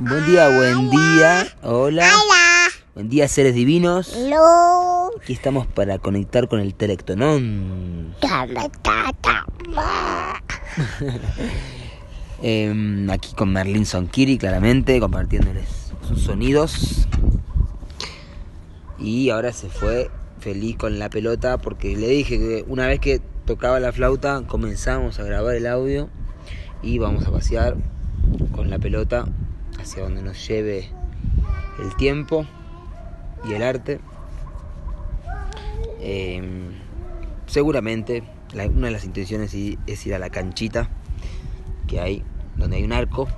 Buen día, buen día. Hola. Hola. Buen día, seres divinos. No. Aquí estamos para conectar con el telectonón. Em, aquí con Merlin Sonkiri, claramente, compartiéndoles sus sonidos. Y ahora se fue feliz con la pelota porque le dije que una vez que tocaba la flauta comenzamos a grabar el audio y vamos a pasear con la pelota hacia donde nos lleve el tiempo y el arte. Em, seguramente una de las intenciones es ir a la canchita que hay donde hay un arco.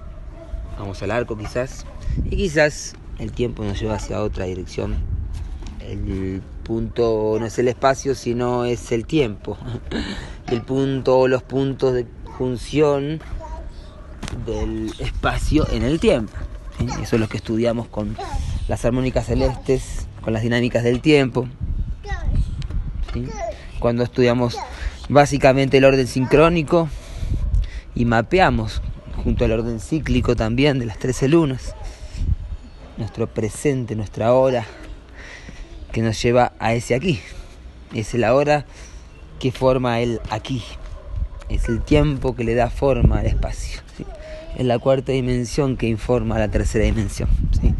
Vamos al arco quizás. Y quizás el tiempo nos lleva hacia otra dirección. El punto no es el espacio, sino es el tiempo. El punto o los puntos de función del espacio en el tiempo. Eso es lo que estudiamos con las armónicas celestes, con las dinámicas del tiempo. Cuando estudiamos básicamente el orden sincrónico y mapeamos junto al orden cíclico también de las 13 lunas nuestro presente, nuestra hora que nos lleva a ese aquí. Es el ahora que forma el aquí. Es el tiempo que le da forma al espacio. Es la cuarta dimensión que informa la tercera dimensión. ¿sí?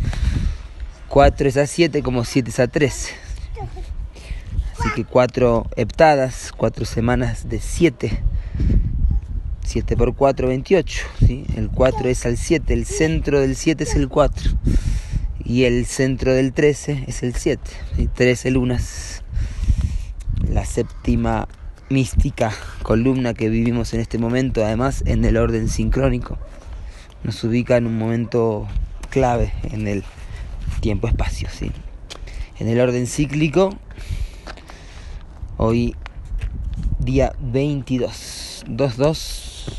4 es a 7 como 7 es a 13. Así que 4 heptadas, 4 semanas de 7. 7 por 4, 28. ¿sí? El 4 es al 7, el centro del 7 es el 4. Y el centro del 13 es el 7. ¿sí? 13 lunas. La séptima mística columna que vivimos en este momento, además en el orden sincrónico, nos ubica en un momento clave en el tiempo-espacio. ¿sí? En el orden cíclico, hoy día 22, 2-2.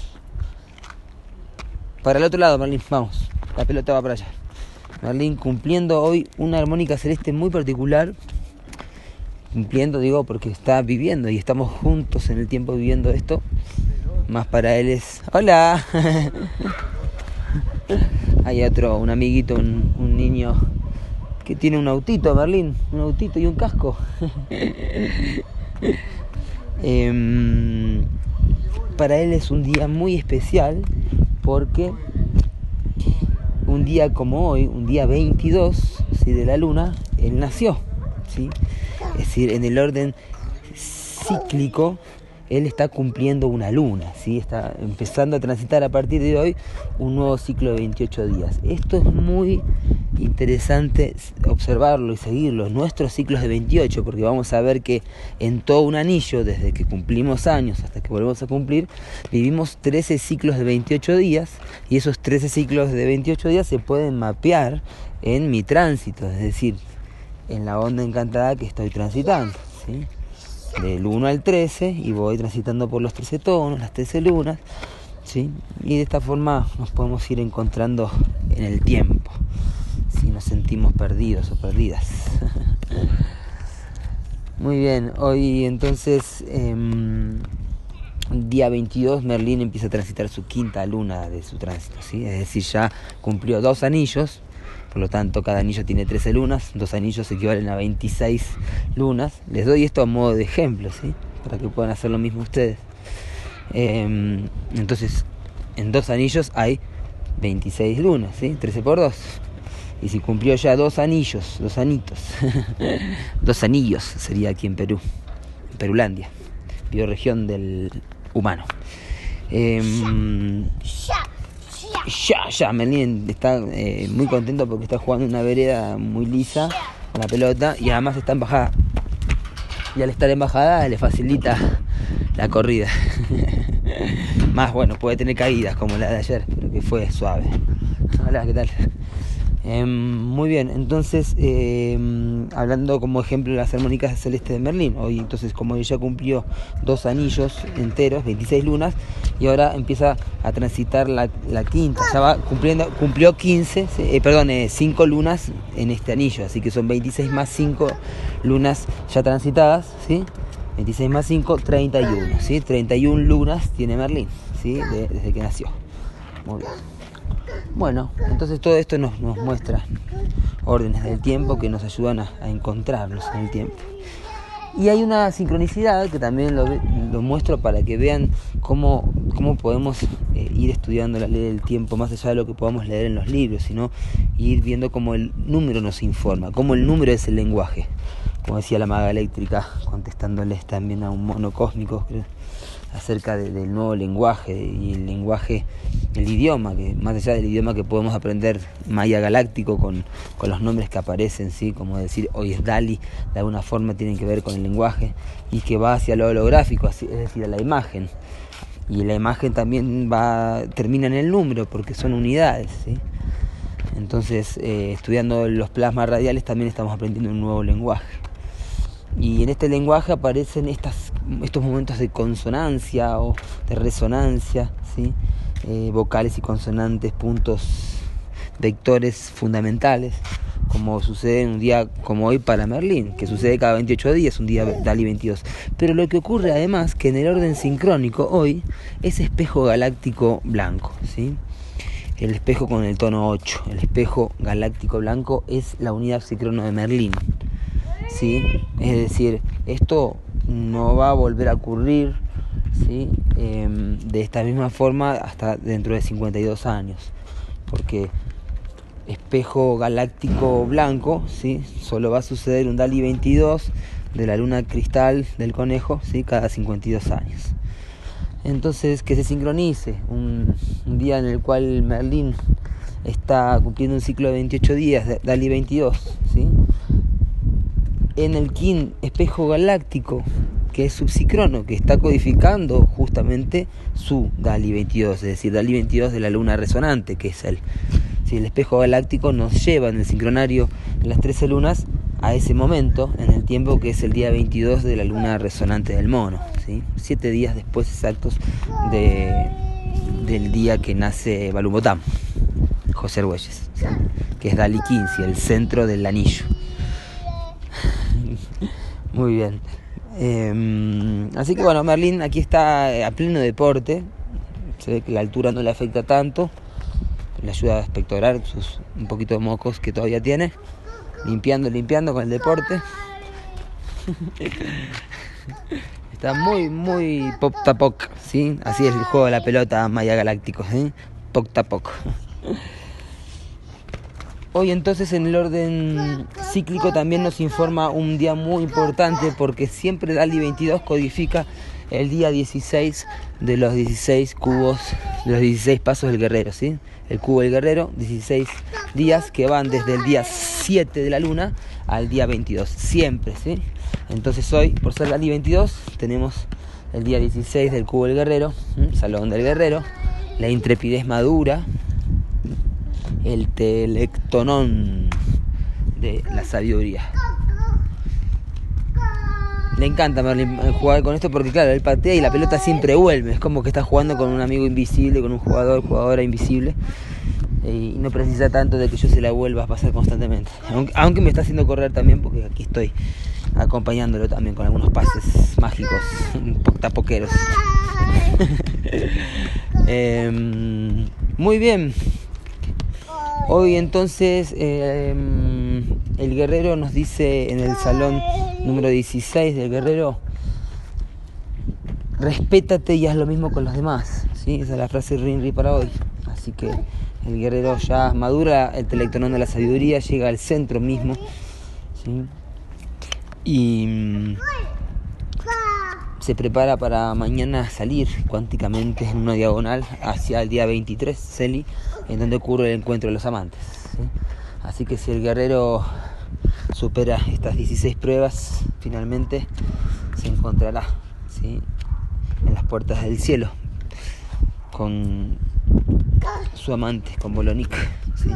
Para el otro lado, Merlín, vamos. La pelota va para allá. Merlín cumpliendo hoy una armónica celeste muy particular. Cumpliendo, digo, porque está viviendo y estamos juntos en el tiempo viviendo esto. Más para él es. ¡Hola! Hay otro, un amiguito, un, un niño que tiene un autito, Merlín. Un autito y un casco. Em, para él es un día muy especial porque un día como hoy, un día 22 ¿sí? de la luna, él nació. ¿sí? Es decir, en el orden cíclico, él está cumpliendo una luna, ¿sí? está empezando a transitar a partir de hoy un nuevo ciclo de 28 días. Esto es muy interesante observarlo y seguirlo, nuestros ciclos de 28, porque vamos a ver que en todo un anillo, desde que cumplimos años hasta que volvemos a cumplir, vivimos 13 ciclos de 28 días y esos 13 ciclos de 28 días se pueden mapear en mi tránsito, es decir, en la onda encantada que estoy transitando. ¿sí? Del 1 al 13 y voy transitando por los 13 tonos, las 13 lunas. ¿sí? Y de esta forma nos podemos ir encontrando en el tiempo, si nos sentimos perdidos o perdidas. Muy bien, hoy entonces, em, día 22, Merlín empieza a transitar su quinta luna de su tránsito, ¿sí? es decir, ya cumplió dos anillos, por lo tanto cada anillo tiene 13 lunas, dos anillos equivalen a 26 lunas. Les doy esto a modo de ejemplo, ¿sí? para que puedan hacer lo mismo ustedes. Em, entonces, en dos anillos hay 26 lunas, ¿sí? 13 por 2. Y si cumplió ya dos anillos, dos anitos, dos anillos sería aquí en Perú, en Perulandia, bioregión del humano. Em, Ya, ya. Merlín está eh, muy contento porque está jugando una vereda muy lisa con la pelota y además está en bajada. Y al estar en bajada le facilita la corrida. Más bueno, puede tener caídas como la de ayer, pero que fue suave. Hola, ¿qué tal? Em, muy bien, entonces em, hablando como ejemplo de las armónicas celestes de Merlín, hoy entonces como ella cumplió dos anillos enteros, 26 lunas, y ahora empieza a transitar la, la quinta, ya va cumpliendo, cumplió 15, sí, eh, perdón, 5 lunas en este anillo, así que son 26 más 5 lunas ya transitadas, ¿sí? 26 más 5, 31, ¿sí? 31 lunas tiene Merlín, ¿sí? De- desde que nació. Muy bien. Bueno, entonces todo esto nos, muestra órdenes del tiempo que nos ayudan a, encontrarnos en el tiempo. Y hay una sincronicidad que también lo, muestro para que vean cómo, cómo podemos eh, ir estudiando la ley del tiempo más allá de lo que podamos leer en los libros, sino ir viendo cómo el número nos informa, cómo el número es el lenguaje. Como decía la maga eléctrica, contestándoles también a un mono cósmico acerca de, del nuevo lenguaje y el lenguaje, el idioma, que más allá del idioma que podemos aprender maya galáctico con, con los nombres que aparecen, ¿sí? como decir hoy es Dali, de alguna forma tienen que ver con el lenguaje y que va hacia lo holográfico, es decir, a la imagen. Y la imagen también va termina en el número porque son unidades. ¿sí? Entonces, eh, estudiando los plasmas radiales también estamos aprendiendo un nuevo lenguaje. Y en este lenguaje aparecen estas, estos momentos de consonancia o de resonancia, ¿sí? Eh, vocales y consonantes, puntos, vectores fundamentales, como sucede en un día como hoy para Merlín, que sucede cada 28 días, un día Dali 22. Pero lo que ocurre además que en el orden sincrónico hoy es espejo galáctico blanco, ¿sí? El espejo con el tono 8, el espejo galáctico blanco es la unidad sincrono de Merlín. ¿sí? Es decir, esto no va a volver a ocurrir ¿sí? Eh, de esta misma forma hasta dentro de 52 años, porque espejo galáctico blanco, ¿sí? solo va a suceder un DALI 22 de la luna cristal del conejo ¿sí? cada 52 años. Entonces, que se sincronice un, un día en el cual Merlín está cumpliendo un ciclo de 28 días, DALI 22, ¿sí? En el Kin espejo galáctico, que es subsicrono, que está codificando justamente su DALI 22, es decir, DALI 22 de la luna resonante, que es el, si el espejo galáctico nos lleva en el sincronario de las 13 lunas a ese momento, en el tiempo que es el día 22 de la luna resonante del mono, ¿sí? siete días después exactos de, del día que nace Balumbotam, José Argüelles, que es DALI 15, el centro del anillo. Muy bien. Eh, así que bueno, Merlín aquí está eh, a pleno deporte. Se ve que la altura no le afecta tanto. Le ayuda a espectorar sus un poquito de mocos que todavía tiene. Limpiando, limpiando con el deporte. Está muy, muy pop tapoc, ¿sí? Así es el juego de la pelota Maya Galáctico, ¿sí? Poc tapoc. Hoy entonces en el orden cíclico también nos informa un día muy importante porque siempre Dali 22 codifica el día 16 de los 16 cubos, de los 16 pasos del guerrero, ¿sí? El cubo del guerrero, 16 días que van desde el día 7 de la luna al día 22, siempre, ¿sí? Entonces hoy, por ser Dali 22, tenemos el día 16 del cubo del guerrero. Salón del guerrero, la intrepidez madura, el telectonón de la sabiduría. Le encanta jugar con esto porque claro, él patea y la pelota siempre vuelve. Es como que está jugando con un amigo invisible, con un jugador, jugadora invisible. Y no precisa tanto de que yo se la vuelva a pasar constantemente. Aunque, aunque me está haciendo correr también porque aquí estoy acompañándolo también con algunos pases mágicos, tapoqueros. eh, muy bien. Hoy entonces eh, el guerrero nos dice en el salón número 16 del guerrero, respétate y haz lo mismo con los demás. ¿sí? Esa es la frase Rinri para hoy. Así que el guerrero ya madura el telectonón de la sabiduría, llega al centro mismo. Y se prepara para mañana salir cuánticamente en una diagonal hacia el día 23, Celi, en donde ocurre el encuentro de los amantes. ¿sí? Así que si el guerrero supera estas 16 pruebas, finalmente se encontrará ¿sí? en las puertas del cielo con su amante, con Bolonik. ¿sí?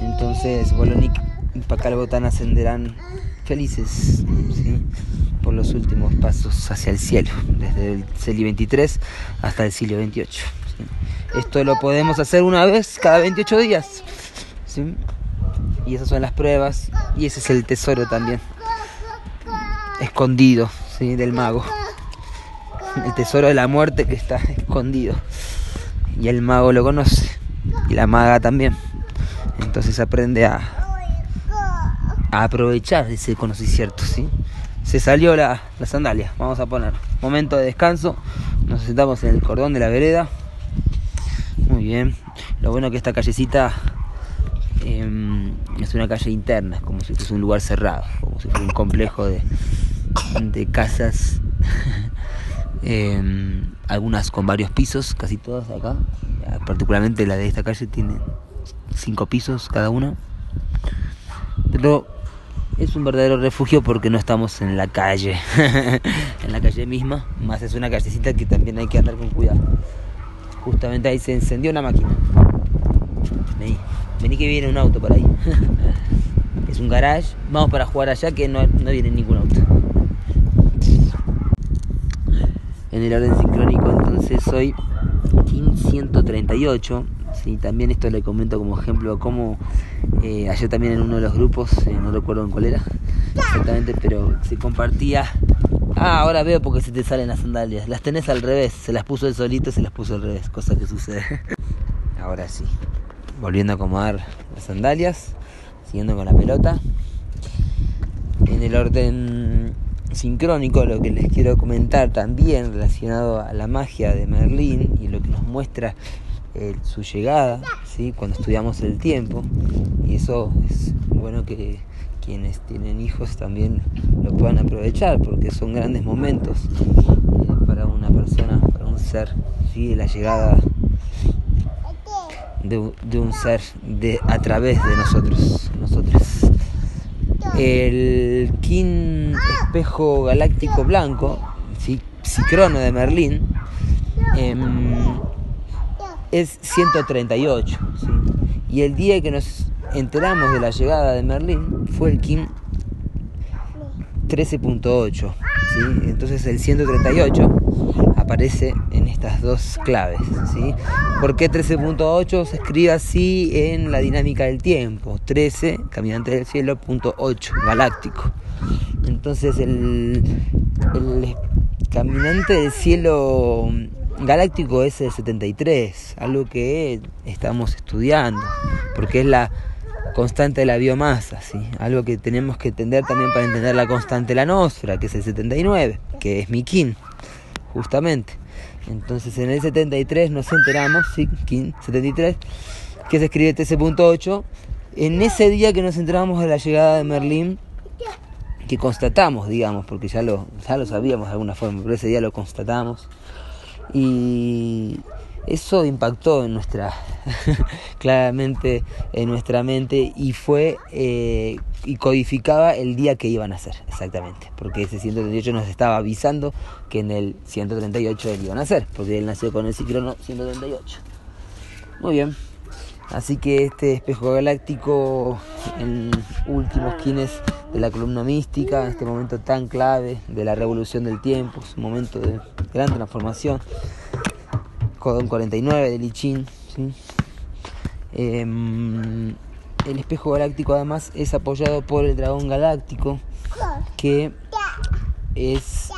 Entonces Bolonik y Pacalbotán ascenderán felices por los últimos pasos hacia el cielo, desde el Celi 23 hasta el Cilio 28. ¿sí? Esto lo podemos hacer una vez cada 28 días. Y esas son las pruebas y ese es el tesoro también escondido del mago. El tesoro de la muerte que está escondido. Y el mago lo conoce. y la maga también. Entonces aprende a, a aprovechar ese conocimiento, ¿sí? Se salió la, sandalia, vamos a poner. Momento de descanso, nos sentamos en el cordón de la vereda. Muy bien. Lo bueno que esta callecita eh, es una calle interna, como si fuese un lugar cerrado, como si fuese un complejo de, de casas, eh, algunas con varios pisos, casi todas acá. Particularmente la de esta calle tiene cinco pisos cada una. Pero es un verdadero refugio porque no estamos en la calle, en la calle misma, más es una callecita que también hay que andar con cuidado. Justamente ahí se encendió una máquina. Vení, vení que viene un auto por ahí. es un garage, vamos para jugar allá que no, no viene ningún auto. En el orden sincrónico entonces hoy 138 Sí, también esto le comento como ejemplo cómo eh, ayer también en uno de los grupos, eh, no recuerdo en cuál era exactamente, pero se compartía. Ah, ahora veo porque se te salen las sandalias. Las tenés al revés, se las puso el solito, se las puso al revés, cosa que sucede. Ahora sí, volviendo a acomodar las sandalias, siguiendo con la pelota. En el orden sincrónico, lo que les quiero comentar también relacionado a la magia de Merlín y lo que nos muestra eh, su llegada, ¿sí? cuando estudiamos el tiempo, eso es bueno que quienes tienen hijos también lo puedan aprovechar, porque son grandes momentos eh, para una persona, para un ser, ¿sí? la llegada de, de, un ser de, a través de nosotros, nosotros. El King Espejo Galáctico Blanco, ¿sí? Psicrono de Merlín, eh, es 138. ¿sí? Y el día que nos enteramos de la llegada de Merlín fue el Kim 13.8. ¿sí? Entonces el 138 aparece en estas dos claves. ¿sí? ¿Por qué 13.8 se escribe así en la dinámica del tiempo? 13, caminante del cielo, punto 8, galáctico. Entonces el, el caminante del cielo galáctico es el 73, algo que estamos estudiando, porque es la constante de la biomasa, ¿sí? algo que tenemos que entender también para entender la constante de la nosfera, que es el 79, que es mi kin, justamente. Entonces en el 73 nos enteramos, ¿sí? kin 73, que se escribe 13.8, en ese día que nos enteramos de la llegada de Merlín, que constatamos, digamos, porque ya lo, ya lo sabíamos de alguna forma, pero ese día lo constatamos y eso impactó en nuestra claramente en nuestra mente y fue eh, y codificaba el día que iban a ser exactamente porque ese 138 nos estaba avisando que en el 138 él iban a ser porque él nació con el ciclono 138 muy bien así que este espejo galáctico en últimos quines de la columna mística, este momento tan clave de la revolución del tiempo, es un momento de gran transformación. Codón 49 de Lichín. ¿sí? Eh, el espejo galáctico además es apoyado por el dragón galáctico, que es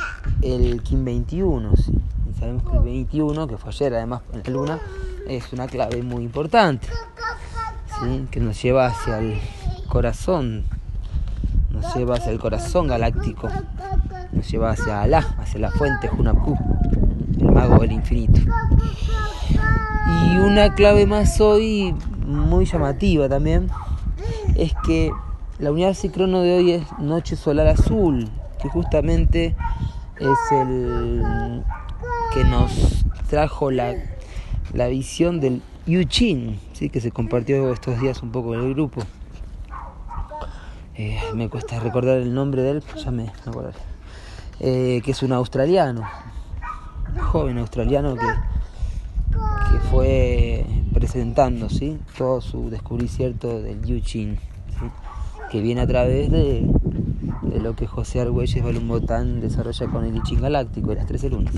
el Kim 21. ¿sí? Y sabemos que el 21, que fue ayer además en la luna, es una clave muy importante, que nos lleva hacia el corazón nos lleva hacia el corazón galáctico, nos lleva hacia Alá, hacia la fuente Hunapku, el mago del infinito. Y una clave más hoy, muy llamativa también, es que la unidad sincrono de hoy es Noche Solar Azul, que justamente es el que nos trajo la, la visión del Yuchin, ¿sí? que se compartió estos días un poco en el grupo. Eh, me cuesta recordar el nombre de él, pues ya me, acuerdo. Eh, que es un australiano, joven australiano que, que fue presentando ¿sí? todo su descubrimiento del Yuchin, que viene a través de, de lo que José Argüelles Balumbotán desarrolla con el Yuchin Galáctico, de las 13 lunas.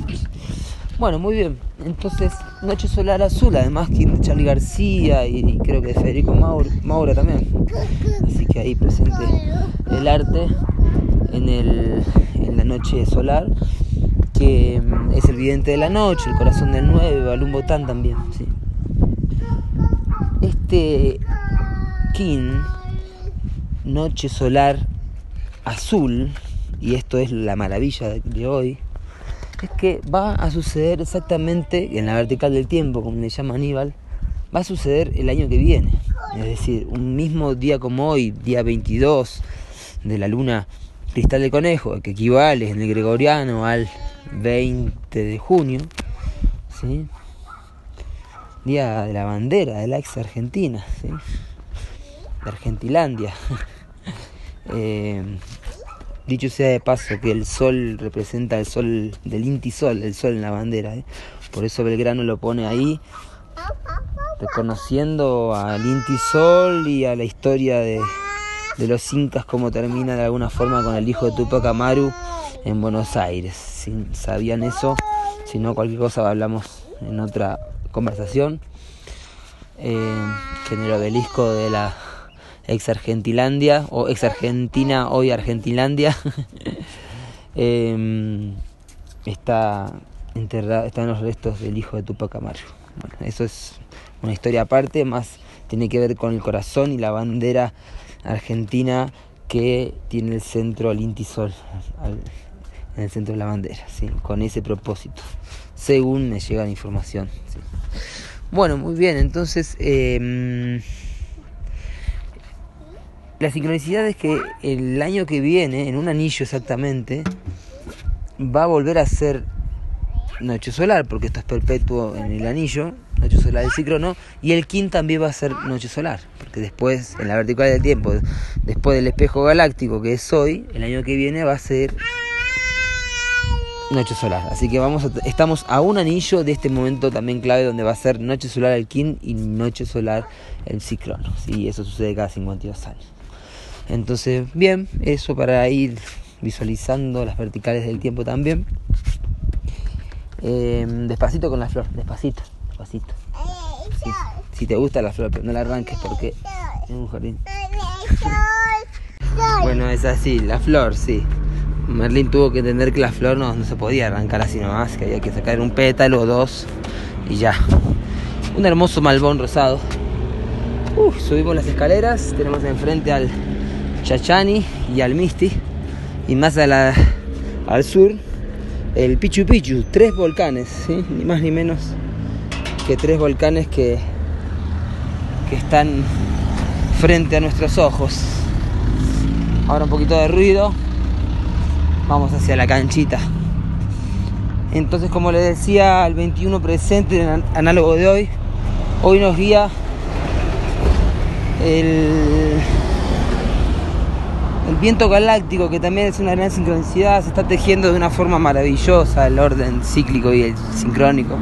Bueno, muy bien. Entonces, Noche Solar Azul, además que Charlie García y creo que de Federico Maura, también. Así que ahí presente el arte en, el, en la noche solar, que mm, es el vidente de la noche, el corazón del 9, Balum Botán también. ¿sí? Este King, noche solar azul, y esto es la maravilla de, hoy, es que va a suceder exactamente en la vertical del tiempo, como le llama Aníbal, va a suceder el año que viene. Es decir, un mismo día como hoy, día 22 de la luna cristal de conejo, que equivale en el gregoriano al 20 de junio, ¿sí? día de la bandera de la ex Argentina, ¿sí? de Argentilandia. eh, dicho sea de paso que el sol representa el sol del Inti Sol, el sol en la bandera. ¿eh? Por eso Belgrano lo pone ahí, reconociendo al Inti Sol y a la historia de, de los incas, como termina de alguna forma con el hijo de Tupac Amaru en Buenos Aires. Si sabían eso, si no, cualquier cosa hablamos en otra conversación. Eh, en el obelisco de la ex Argentilandia o ex Argentina, hoy Argentilandia, eh, está enterrado, están los restos del hijo de Tupac Amaru. Bueno, eso es una historia aparte, más tiene que ver con el corazón y la bandera argentina que tiene el centro al Inti Sol, al, en el centro de la bandera, ¿sí? con ese propósito, según me llega la información. Bueno, muy bien, entonces eh, la sincronicidad es que el año que viene, en un anillo exactamente, va a volver a ser noche solar, porque esto es perpetuo en el anillo, noche solar del ciclono, y el Kin también va a ser noche solar, porque después, en la vertical del tiempo, después del espejo galáctico que es hoy, el año que viene va a ser noche solar. Así que vamos a, estamos a un anillo de este momento también clave donde va a ser noche solar el Kin y noche solar el ciclono. ¿sí? Eso sucede cada 52 años. Entonces, bien, eso para ir visualizando las verticales del tiempo también. Eh, despacito con la flor, despacito, despacito. Si te gusta la flor, pero no la arranques porque es un jardín. Bueno, es así, la flor, sí. Merlín tuvo que entender que la flor no, no se podía arrancar así nomás, que había que sacar un pétalo o dos y ya. Un hermoso malbón rosado. Subimos las escaleras, tenemos enfrente al Chachani y al Misti. Y más al sur, el Pichu Pichu, tres volcanes, ni más ni menos que tres volcanes que, que están frente a nuestros ojos. Ahora un poquito de ruido, vamos hacia la canchita. Entonces, como les decía, el 21 presente, en análogo de hoy, hoy nos guía el, el viento galáctico, que también es una gran sincronicidad, se está tejiendo de una forma maravillosa el orden cíclico y el sincrónico.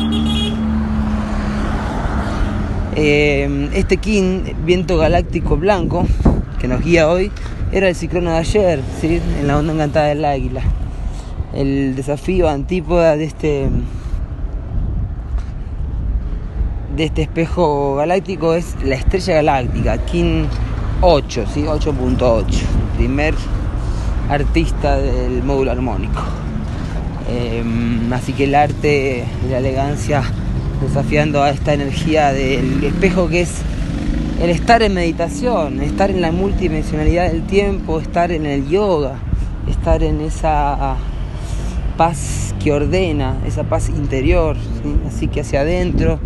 Eh, este King, viento galáctico blanco, que nos guía hoy, era el ciclono de ayer, ¿sí? en la onda encantada del águila. El desafío antípoda de este de este espejo galáctico es la estrella galáctica, King 8, ¿sí? 8.8, primer artista del módulo armónico. Eh, así que el arte y la elegancia desafiando a esta energía del espejo que es el estar en meditación, estar en la multidimensionalidad del tiempo, estar en el yoga, estar en esa paz que ordena, esa paz interior, ¿sí? así que hacia adentro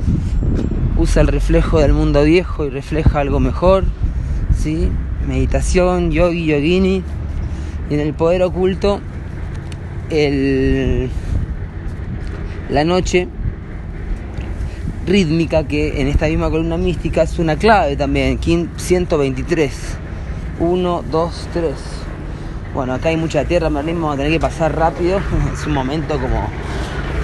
usa el reflejo del mundo viejo y refleja algo mejor, ¿sí? meditación, yogi, yogini, y en el poder oculto el, la noche rítmica que en esta misma columna mística es una clave también, 123. 1, 2, 3. Bueno, acá hay mucha tierra, Merlín, vamos a tener que pasar rápido. Es un momento como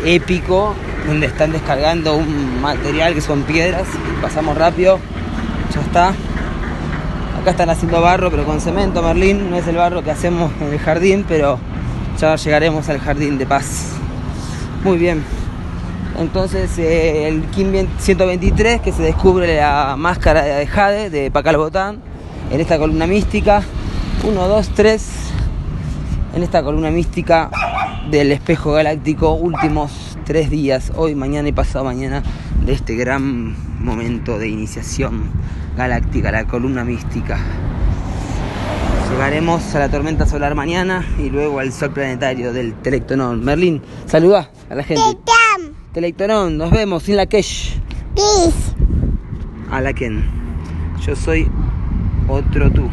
épico, donde están descargando un material que son piedras. Pasamos rápido, ya está. Acá están haciendo barro, pero con cemento, Merlín. No es el barro que hacemos en el jardín, pero ya llegaremos al jardín de paz. Muy bien. Entonces eh, el Kim 123 que se descubre la máscara de Jade de Pacal Botán en esta columna mística. 1, 2, 3. En esta columna mística del espejo galáctico, últimos tres días, hoy, mañana y pasado mañana, de este gran momento de iniciación galáctica, la columna mística. Llegaremos a la tormenta solar mañana y luego al sol planetario del Telectonón. Merlín, saluda a la gente. Tetam. Telectonón, nos vemos sin la Kesh. Bis. A la Ken. Yo soy otro tú.